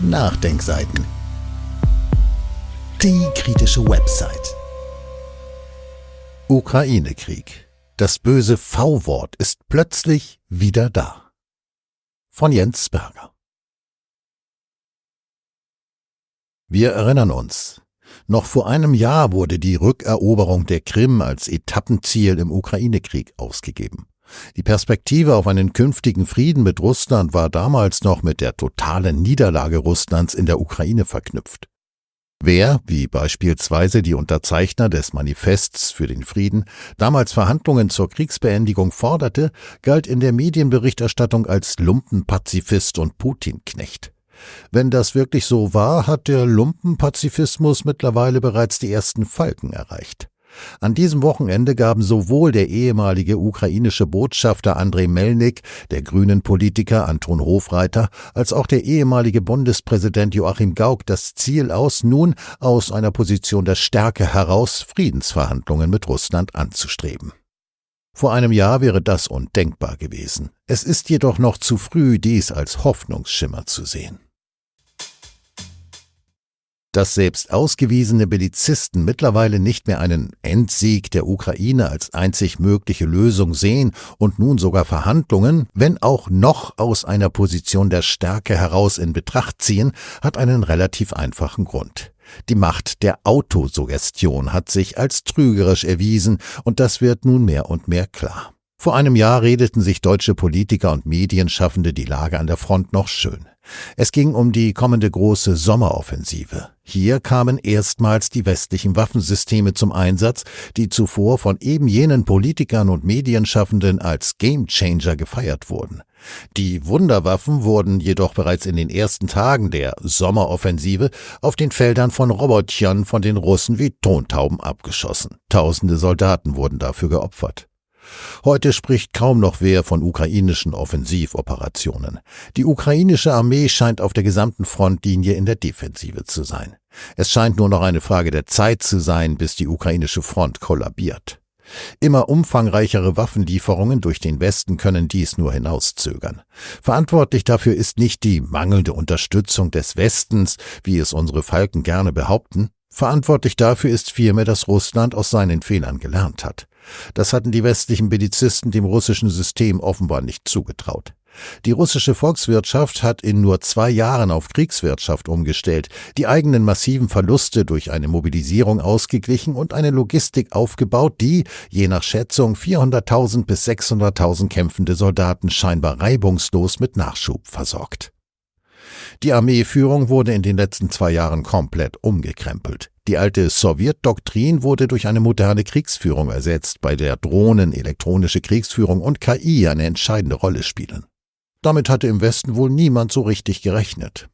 Nachdenkseiten. Die kritische Website. Ukraine-Krieg. Das böse V-Wort ist plötzlich wieder da. Von Jens Berger. Wir erinnern uns. Noch vor einem Jahr wurde die Rückeroberung der Krim als Etappenziel im Ukraine-Krieg ausgegeben. Die Perspektive auf einen künftigen Frieden mit Russland war damals noch mit der totalen Niederlage Russlands in der Ukraine verknüpft. Wer, wie beispielsweise die Unterzeichner des Manifests für den Frieden, damals Verhandlungen zur Kriegsbeendigung forderte, galt in der Medienberichterstattung als Lumpenpazifist und Putinknecht. Wenn das wirklich so war, hat der Lumpenpazifismus mittlerweile bereits die ersten Falken erreicht. An diesem Wochenende gaben sowohl der ehemalige ukrainische Botschafter Andrei Melnik, der grünen Politiker Anton Hofreiter, als auch der ehemalige Bundespräsident Joachim Gauck das Ziel aus, nun aus einer Position der Stärke heraus Friedensverhandlungen mit Russland anzustreben. Vor einem Jahr wäre das undenkbar gewesen. Es ist jedoch noch zu früh, dies als Hoffnungsschimmer zu sehen. Dass selbst ausgewiesene Bellizisten mittlerweile nicht mehr einen Endsieg der Ukraine als einzig mögliche Lösung sehen und nun sogar Verhandlungen, wenn auch noch aus einer Position der Stärke heraus in Betracht ziehen, hat einen relativ einfachen Grund. Die Macht der Autosuggestion hat sich als trügerisch erwiesen, und das wird nun mehr und mehr klar. Vor einem Jahr redeten sich deutsche Politiker und Medienschaffende die Lage an der Front noch schön. Es ging um die kommende große Sommeroffensive. Hier kamen erstmals die westlichen Waffensysteme zum Einsatz, die zuvor von eben jenen Politikern und Medienschaffenden als Gamechanger gefeiert wurden. Die Wunderwaffen wurden jedoch bereits in den ersten Tagen der Sommeroffensive auf den Feldern von Robotchern von den Russen wie Tontauben abgeschossen. Tausende Soldaten wurden dafür geopfert. Heute spricht kaum noch wer von ukrainischen Offensivoperationen. Die ukrainische Armee scheint auf der gesamten Frontlinie in der Defensive zu sein. Es scheint nur noch eine Frage der Zeit zu sein, bis die ukrainische Front kollabiert. Immer umfangreichere Waffenlieferungen durch den Westen können dies nur hinauszögern. Verantwortlich dafür ist nicht die mangelnde Unterstützung des Westens, wie es unsere Falken gerne behaupten. Verantwortlich dafür ist vielmehr, dass Russland aus seinen Fehlern gelernt hat. Das hatten die westlichen Belizisten dem russischen System offenbar nicht zugetraut. Die russische Volkswirtschaft hat in nur zwei Jahren auf Kriegswirtschaft umgestellt, die eigenen massiven Verluste durch eine Mobilisierung ausgeglichen und eine Logistik aufgebaut, die, je nach Schätzung, 400.000 bis 600.000 kämpfende Soldaten scheinbar reibungslos mit Nachschub versorgt. Die Armeeführung wurde in den letzten zwei Jahren komplett umgekrempelt. Die alte Sowjetdoktrin wurde durch eine moderne Kriegsführung ersetzt, bei der Drohnen, elektronische Kriegsführung und KI eine entscheidende Rolle spielen. Damit hatte im Westen wohl niemand so richtig gerechnet.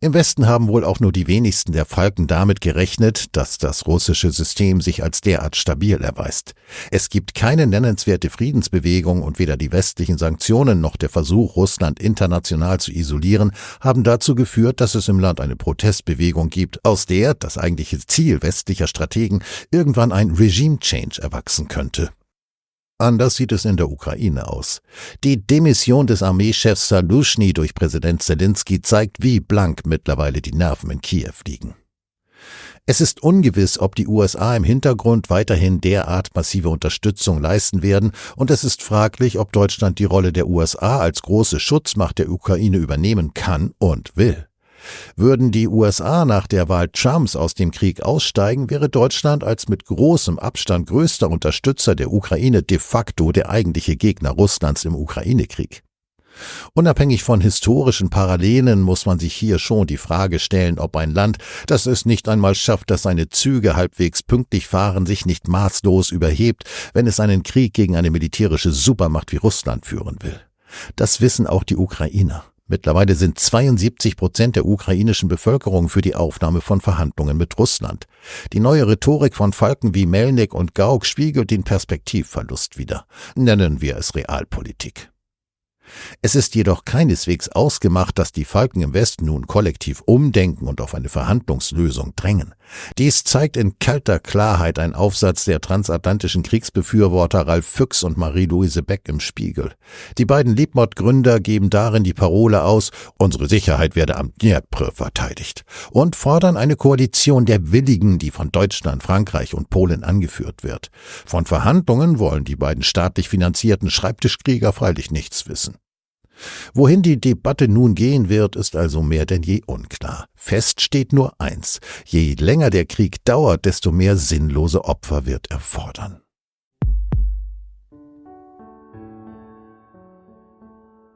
Im Westen haben wohl auch nur die wenigsten der Falken damit gerechnet, dass das russische System sich als derart stabil erweist. Es gibt keine nennenswerte Friedensbewegung und weder die westlichen Sanktionen noch der Versuch, Russland international zu isolieren, haben dazu geführt, dass es im Land eine Protestbewegung gibt, aus der, das eigentliche Ziel westlicher Strategen, irgendwann ein Regime Change erwachsen könnte. Anders sieht es in der Ukraine aus. Die Demission des Armeechefs Salushny durch Präsident Zelensky zeigt, wie blank mittlerweile die Nerven in Kiew liegen. Es ist ungewiss, ob die USA im Hintergrund weiterhin derart massive Unterstützung leisten werden, und es ist fraglich, ob Deutschland die Rolle der USA als große Schutzmacht der Ukraine übernehmen kann und will. Würden die USA nach der Wahl Trumps aus dem Krieg aussteigen, wäre Deutschland als mit großem Abstand größter Unterstützer der Ukraine de facto der eigentliche Gegner Russlands im Ukraine-Krieg. Unabhängig von historischen Parallelen muss man sich hier schon die Frage stellen, ob ein Land, das es nicht einmal schafft, dass seine Züge halbwegs pünktlich fahren, sich nicht maßlos überhebt, wenn es einen Krieg gegen eine militärische Supermacht wie Russland führen will. Das wissen auch die Ukrainer. Mittlerweile sind 72 Prozent der ukrainischen Bevölkerung für die Aufnahme von Verhandlungen mit Russland. Die neue Rhetorik von Falken wie Melnik und Gauck spiegelt den Perspektivverlust wider. Nennen wir es Realpolitik. Es ist jedoch keineswegs ausgemacht, dass die Falken im Westen nun kollektiv umdenken und auf eine Verhandlungslösung drängen. Dies zeigt in kalter Klarheit ein Aufsatz der transatlantischen Kriegsbefürworter Ralf Füchs und Marie-Louise Beck im Spiegel. Die beiden Liebmord-Gründer geben darin die Parole aus, unsere Sicherheit werde am Dnepr verteidigt und fordern eine Koalition der Willigen, die von Deutschland, Frankreich und Polen angeführt wird. Von Verhandlungen wollen die beiden staatlich finanzierten Schreibtischkrieger freilich nichts wissen. Wohin die Debatte nun gehen wird, ist also mehr denn je unklar. Fest steht nur eins. Je länger der Krieg dauert, desto mehr sinnlose Opfer wird er fordern.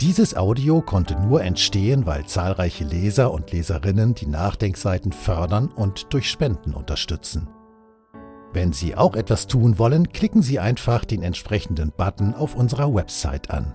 Dieses Audio konnte nur entstehen, weil zahlreiche Leser und Leserinnen die Nachdenkseiten fördern und durch Spenden unterstützen. Wenn Sie auch etwas tun wollen, klicken Sie einfach den entsprechenden Button auf unserer Website an.